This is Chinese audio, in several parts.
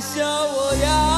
笑我要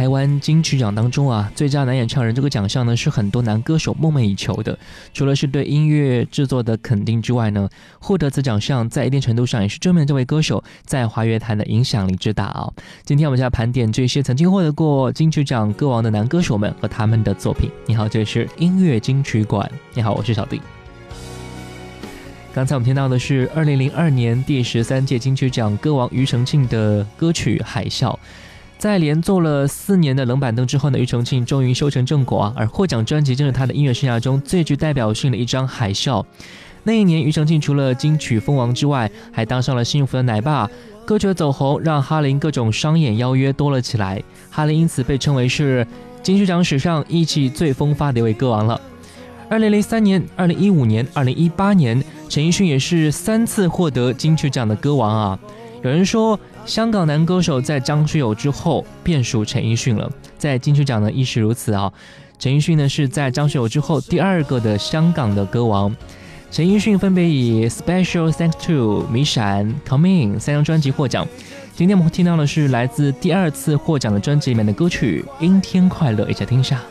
台湾金曲奖当中啊，最佳男演唱人这个奖项呢，是很多男歌手梦寐以求的。除了是对音乐制作的肯定之外呢，获得此奖项在一定程度上也是证明这位歌手在华乐坛的影响力之大啊。今天我们就要盘点这些曾经获得过金曲奖歌王的男歌手们和他们的作品。你好，这里是音乐金曲馆。你好，我是小弟。刚才我们听到的是二零零二年第十三届金曲奖歌王庾澄庆的歌曲《海啸》。在连做了四年的冷板凳之后呢，庾澄庆终于修成正果啊！而获奖专辑正是他的音乐生涯中最具代表性的一张《海啸》。那一年，庾澄庆除了金曲封王之外，还当上了幸福的奶爸。歌曲的走红，让哈林各种商演邀约多了起来。哈林因此被称为是金曲奖史上意气最风发的一位歌王了。二零零三年、二零一五年、二零一八年，陈奕迅也是三次获得金曲奖的歌王啊！有人说，香港男歌手在张学友之后便属陈奕迅了，在金曲奖呢亦是如此啊！陈奕迅呢是在张学友之后第二个的香港的歌王。陈奕迅分别以《Special Thanks to》、《迷闪》、《Come In》三张专辑获奖。今天我们会听到的是来自第二次获奖的专辑里面的歌曲《阴天快乐》，一起听一下。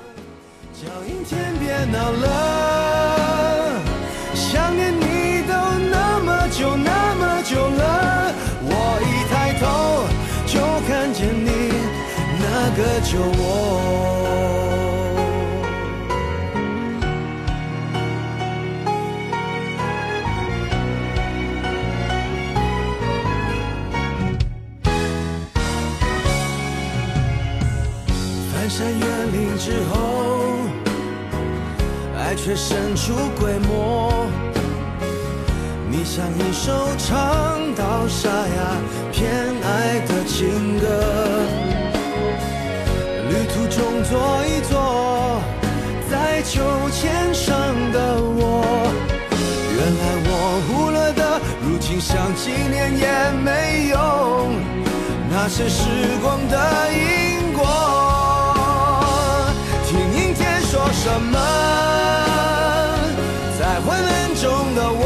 那个旧我。翻山越岭之后。爱却神出鬼没，你像一首唱到沙哑偏爱的情歌，旅途中坐一坐，在秋千上的我，原来我忽略的，如今想纪念也没用，那些时光的因果。听阴天说什么？在昏暗中的我，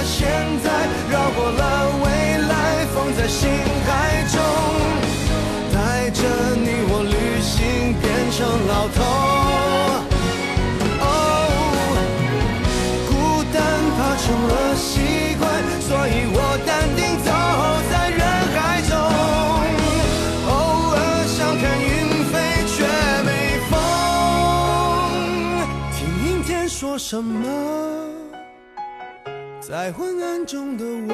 老头。哦，孤单怕成了习惯，所以我淡定走在人海中。偶尔想看云飞，却没风。听阴天说什么？在昏暗中的我，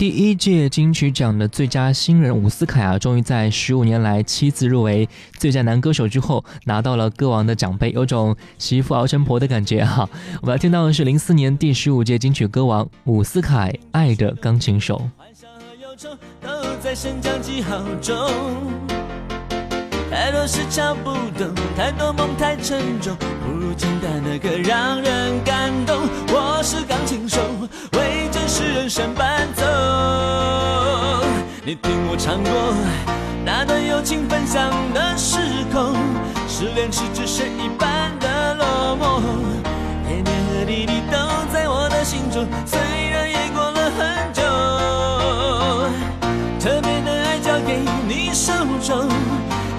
第一届金曲奖的最佳新人伍思凯啊，终于在十五年来七次入围最佳男歌手之后，拿到了歌王的奖杯，有种媳妇熬成婆的感觉哈。我们要听到的是零四年第十五届金曲歌王伍思凯《爱的钢琴手》。太多事瞧不懂，太多梦太沉重，不如简单的歌让人感动。我是钢琴手，为是人生伴奏。你听我唱过那段友情分享的时空，失恋时只剩一半的落寞，点点和滴滴都在我的心中，虽然也过了很久。特别的爱交给你手中，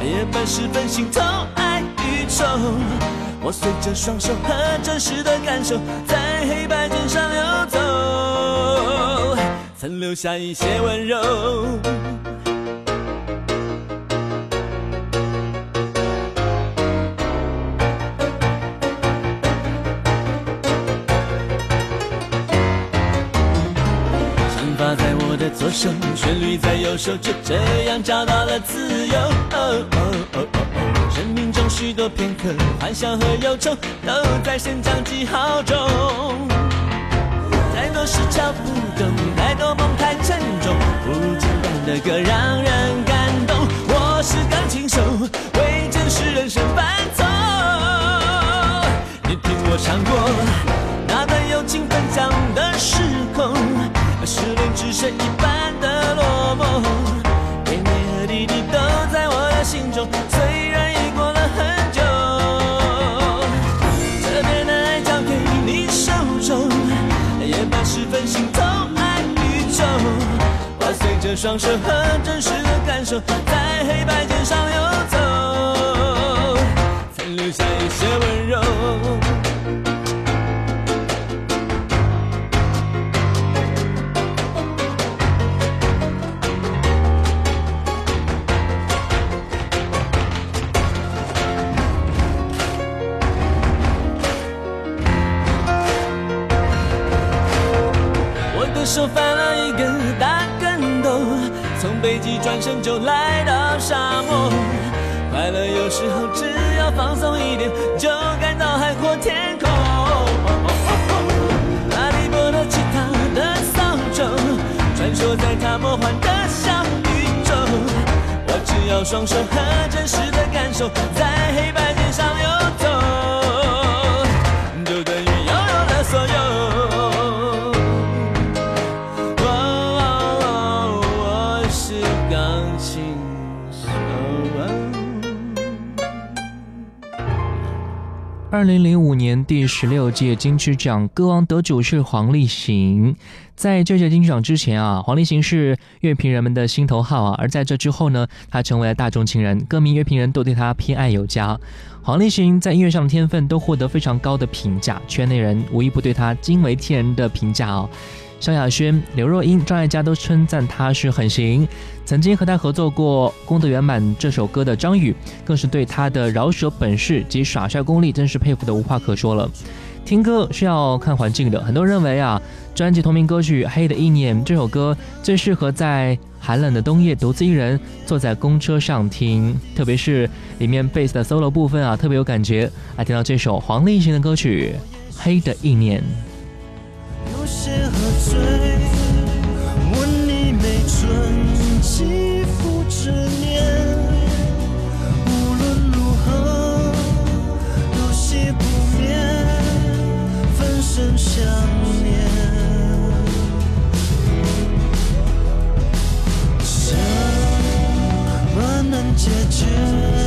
夜半时分心头爱与愁，我随着双手和真实的感受，在黑白键上，曾留下一些温柔。想法在我的左手，旋律在右手，就这样找到了自由。哦哦哦哦哦，生命中许多片刻，欢笑和忧愁都在先将记号中。太多事瞧不懂，多梦太沉重，不简单的歌让人感动。我是钢琴手，为真实人生伴奏。你听我唱过那段友情分享的时空，失恋只剩一半的落寞，点点和滴滴都在我的心中，双手和真实的感受，在黑白键上游二零零五年第十六届金曲奖歌王得主是黄立行。在这届金曲奖之前啊，黄立行是乐评人们的心头号啊，而在这之后呢，他成为了大众情人，歌迷、乐评人都对他偏爱有加。黄立行在音乐上的天分都获得非常高的评价，圈内人无一不对他惊为天人的评价哦。萧亚轩、刘若英、张艾嘉都称赞他是很行。曾经和他合作过《功德圆满》这首歌的张宇，更是对他的饶舌本事及耍帅功力真是佩服的无话可说了。听歌是要看环境的，很多人认为啊，专辑同名歌曲《黑的意念》这首歌最适合在寒冷的冬夜独自一人坐在公车上听，特别是里面贝斯的 solo 部分啊，特别有感觉。来听到这首黄立行的歌曲《黑的意念》。醉，吻你没存几副执念。无论如何，有些不眠，分身想念。什么能解决？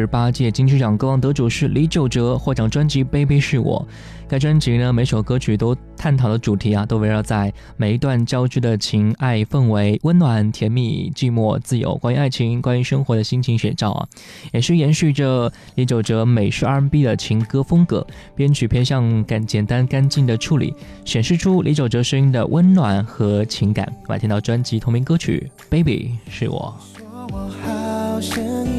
十八届金曲奖歌王得主是李玖哲，获奖专辑 Baby 是我。该专辑呢，每首歌曲都探讨的主题啊，都围绕在每一段交织的情爱氛围、温暖、甜蜜、寂寞、自由、关于爱情、关于生活的心情写照啊。也是延续着李玖哲美式 R&B 的情歌风格，编曲偏向干，简单干净的处理，显示出李玖哲声音的温暖和情感。来听到专辑同名歌曲 Baby 是我。说我好想你。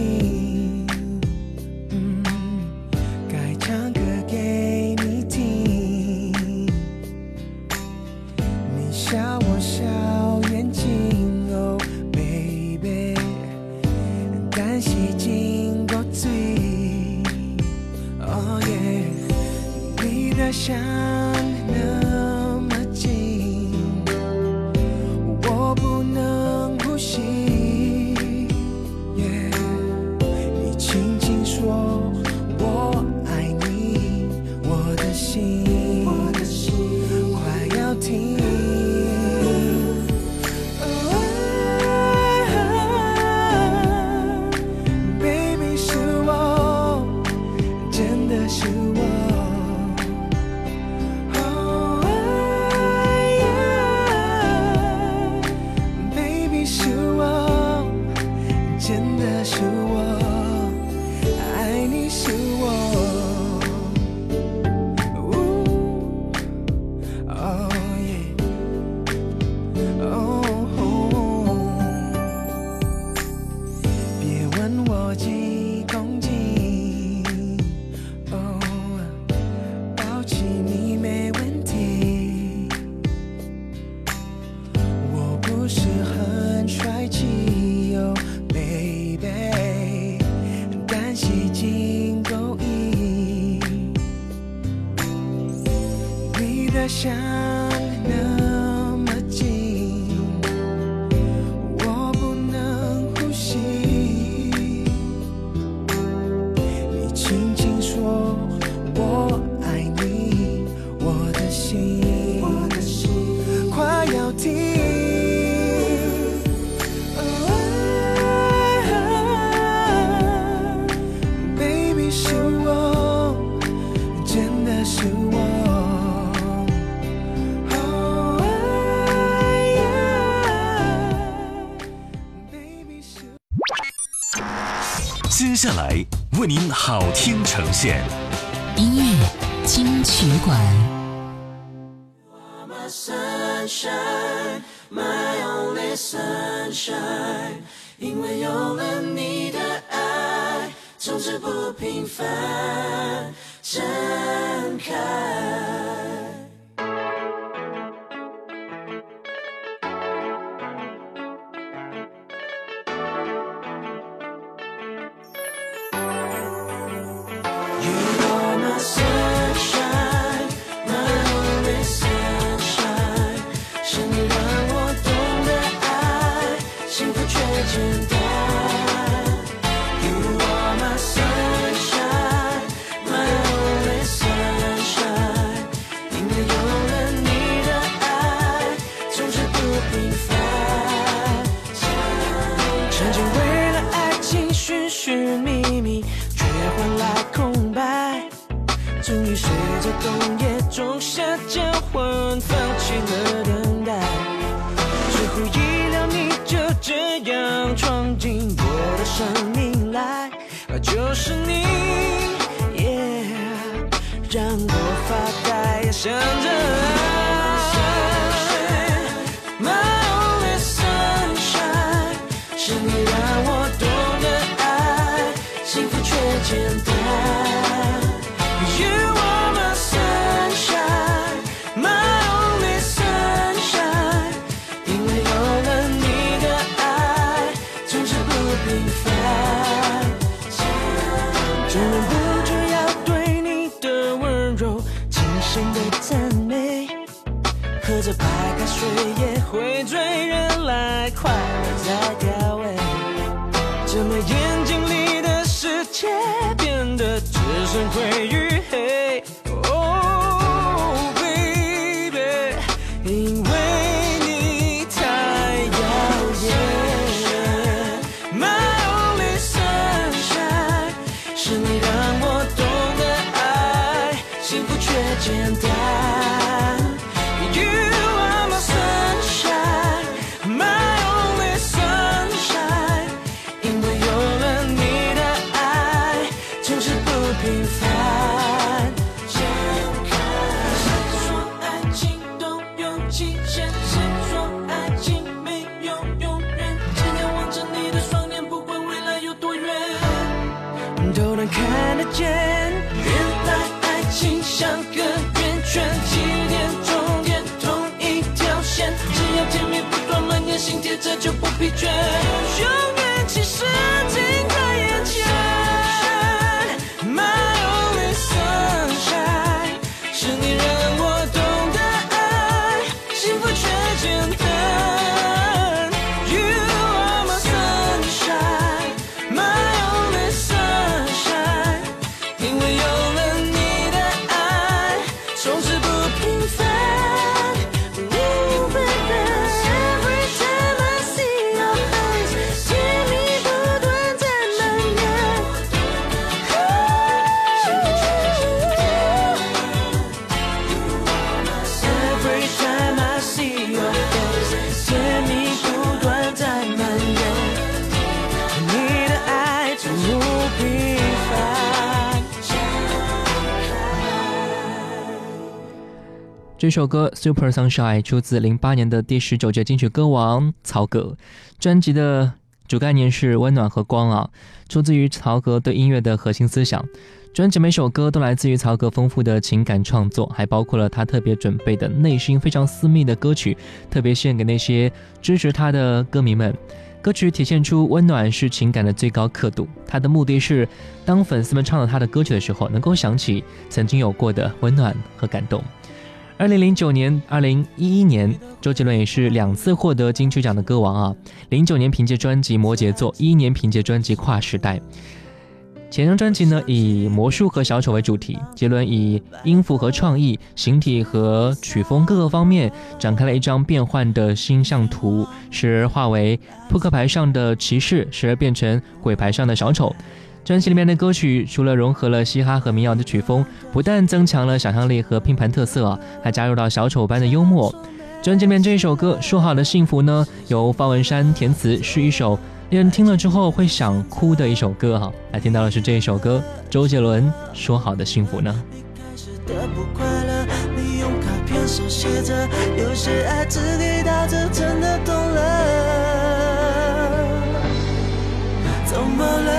您好听呈现。音乐金曲馆。my sunshine, my only sunshine，因为有了你的爱，从此不平凡，盛开。随着冬夜仲夏交换，放弃了等待。出乎意料，你就这样闯进我的生命来，就是你，yeah, 让我发呆，想着爱。My only sunshine，是你让我懂得爱，幸福却简单。也会醉人来，快乐在调味。怎么眼睛里的世界变得只剩回忆见。原来爱情像个圆圈，起点终点同一条线，只要甜蜜不断蔓延，心贴着就不疲倦，这首歌《Super Sunshine》出自零八年的第十九届金曲歌王曹格，专辑的主概念是温暖和光啊，出自于曹格对音乐的核心思想。专辑每首歌都来自于曹格丰富的情感创作，还包括了他特别准备的内心非常私密的歌曲，特别献给那些支持他的歌迷们。歌曲体现出温暖是情感的最高刻度，他的目的是当粉丝们唱到他的歌曲的时候，能够想起曾经有过的温暖和感动。二零零九年、二零一一年，周杰伦也是两次获得金曲奖的歌王啊。零九年凭借专辑《摩羯座》，一一年凭借专辑《跨时代》。前张专辑呢以魔术和小丑为主题，杰伦以音符和创意、形体和曲风各个方面展开了一张变幻的星象图，时而化为扑克牌上的骑士，时而变成鬼牌上的小丑。专辑里面的歌曲除了融合了嘻哈和民谣的曲风，不但增强了想象力和拼盘特色，还加入到小丑般的幽默。专辑里面这一首歌《说好的幸福》呢，由方文山填词，是一首令人听了之后会想哭的一首歌哈。来听到的是这一首歌，周杰伦《说好的幸福呢》。怎么了？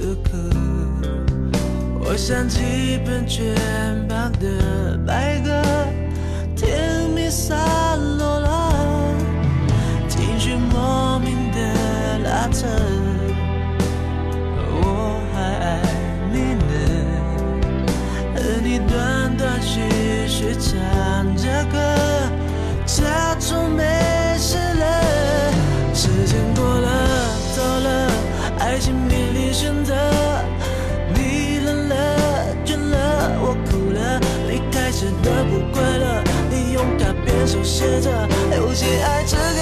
此刻，我想起本全版的白鸽，甜蜜散落写着，有些爱只给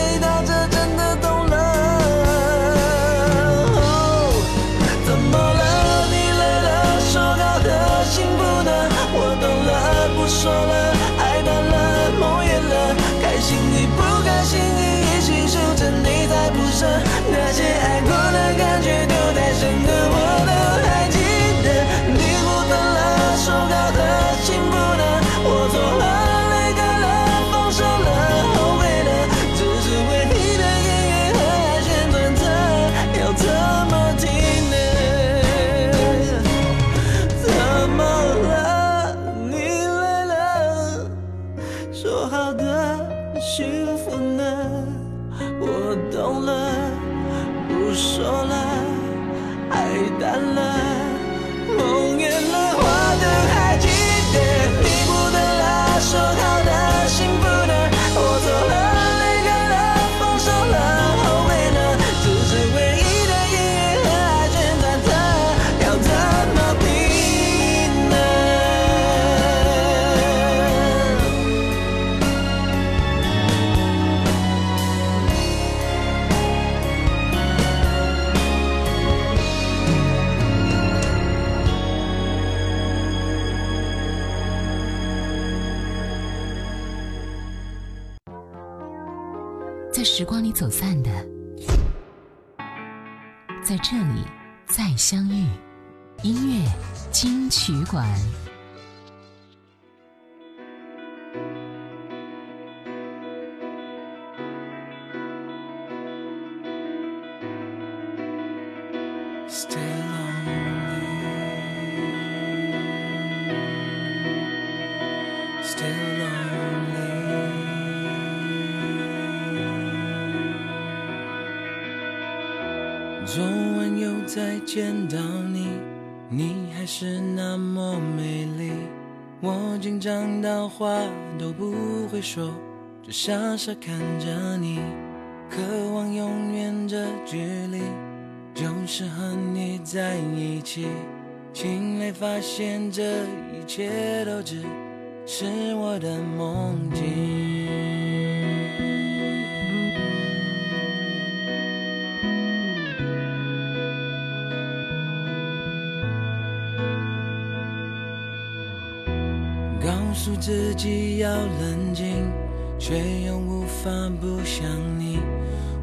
不会说，只傻傻看着你，渴望永远这距离。就是和你在一起，醒来发现这一切都只是我的梦境。告诉自己要冷静，却又无法不想你。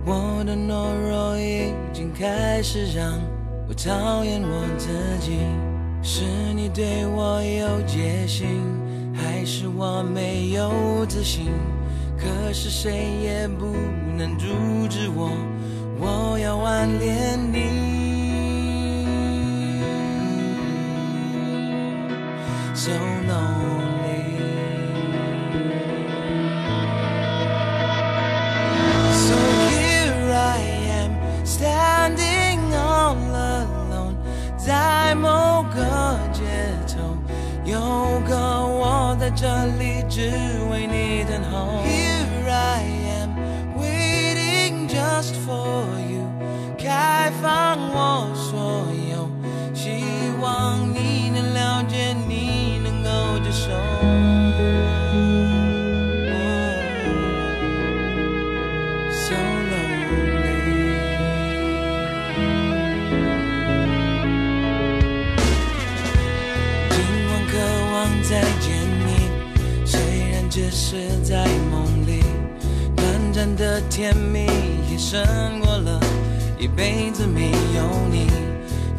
我的懦弱已经开始让我讨厌我自己。是你对我有戒心，还是我没有自信？可是谁也不能阻止我，我要挽恋你。So long.。在这里只为你等候。Here I am waiting just for you，开放我辈子没有你。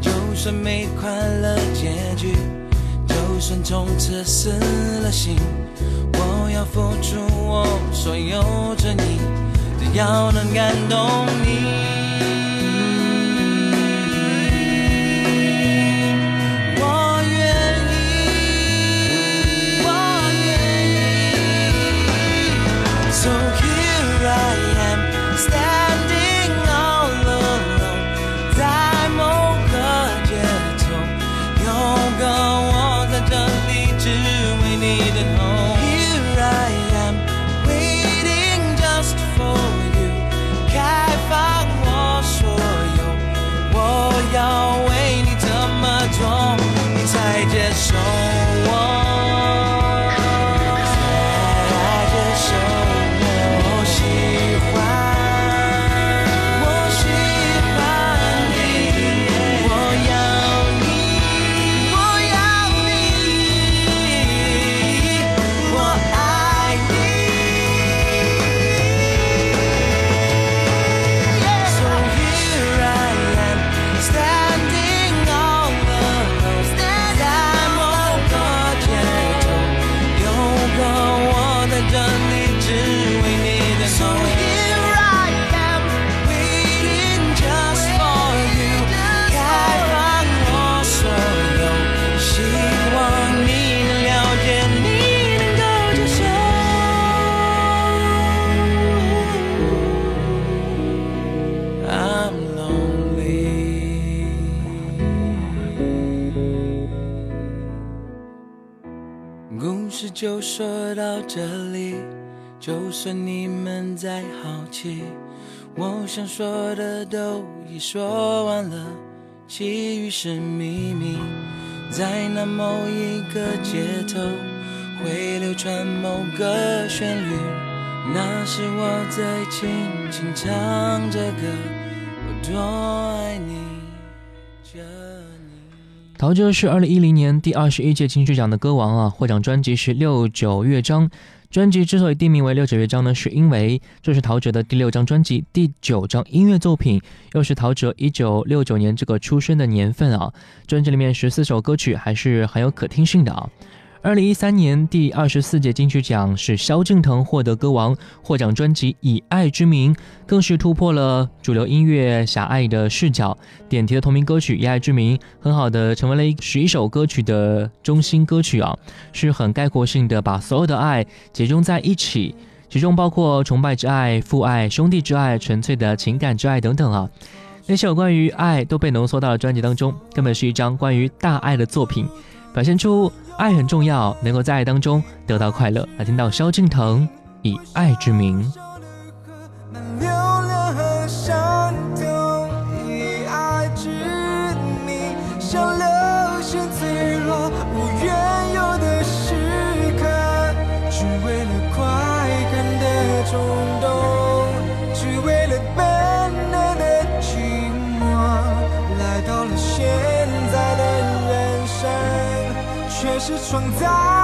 就算没快乐结局，就算从此死了心，我要付出我所有真意，只要能感动你。想说的都已说完了，其余是秘密。在那某一个街头，会流传某个旋律，那是我在轻轻唱着歌，我多爱你着你。陶喆是二零一零年第二十一届金曲奖的歌王啊，获奖专辑是六九乐章。专辑之所以定名为六九乐章呢，是因为这是陶喆的第六张专辑，第九张音乐作品，又是陶喆一九六九年这个出生的年份啊。专辑里面十四首歌曲还是很有可听性的啊。二零一三年第二十四届金曲奖是萧敬腾获得歌王，获奖专辑《以爱之名》更是突破了主流音乐狭隘的视角，点题的同名歌曲《以爱之名》很好的成为了十一首歌曲的中心歌曲啊，是很概括性的把所有的爱集中在一起，其中包括崇拜之爱、父爱、兄弟之爱、纯粹的情感之爱等等啊。那些有关于爱都被浓缩到了专辑当中，根本是一张关于大爱的作品，表现出爱很重要，能够在爱当中得到快乐。来听到萧敬腾以爱之名。流连和伤痛，以爱之名，是创造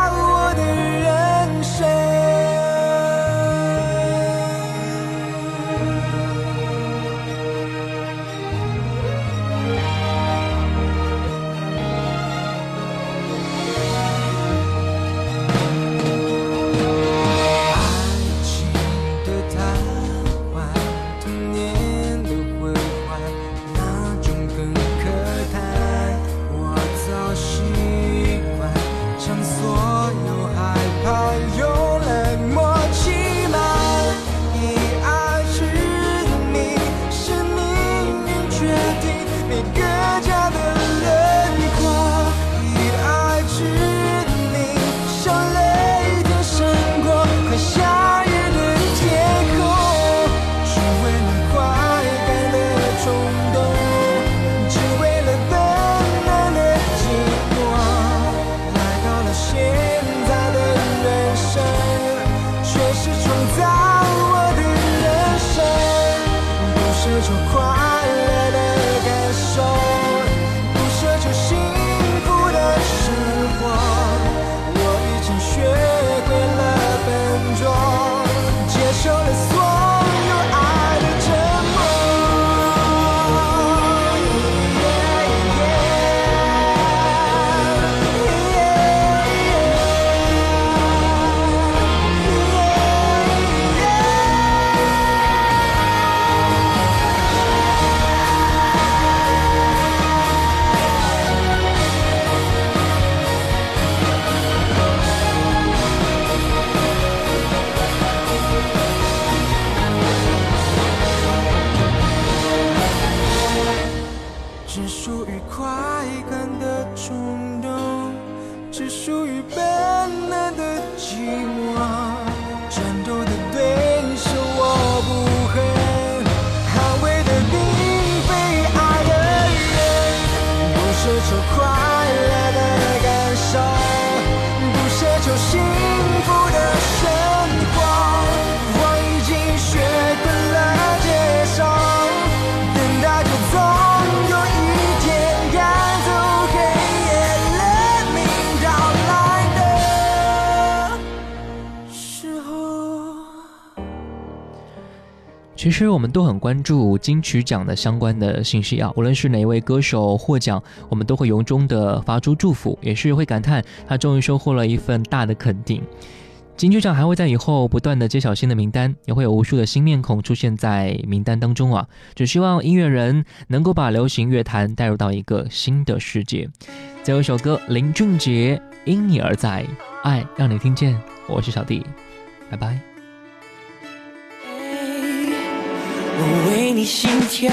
share. 其实我们都很关注金曲奖的相关的信息啊，无论是哪一位歌手获奖，我们都会由衷的发出祝福，也是会感叹他终于收获了一份大的肯定。金曲奖还会在以后不断的揭晓新的名单，也会有无数的新面孔出现在名单当中啊！只希望音乐人能够把流行乐坛带入到一个新的世界。最后一首歌，林俊杰《因你而在》，爱让你听见。我是小弟，拜拜。我为你心跳，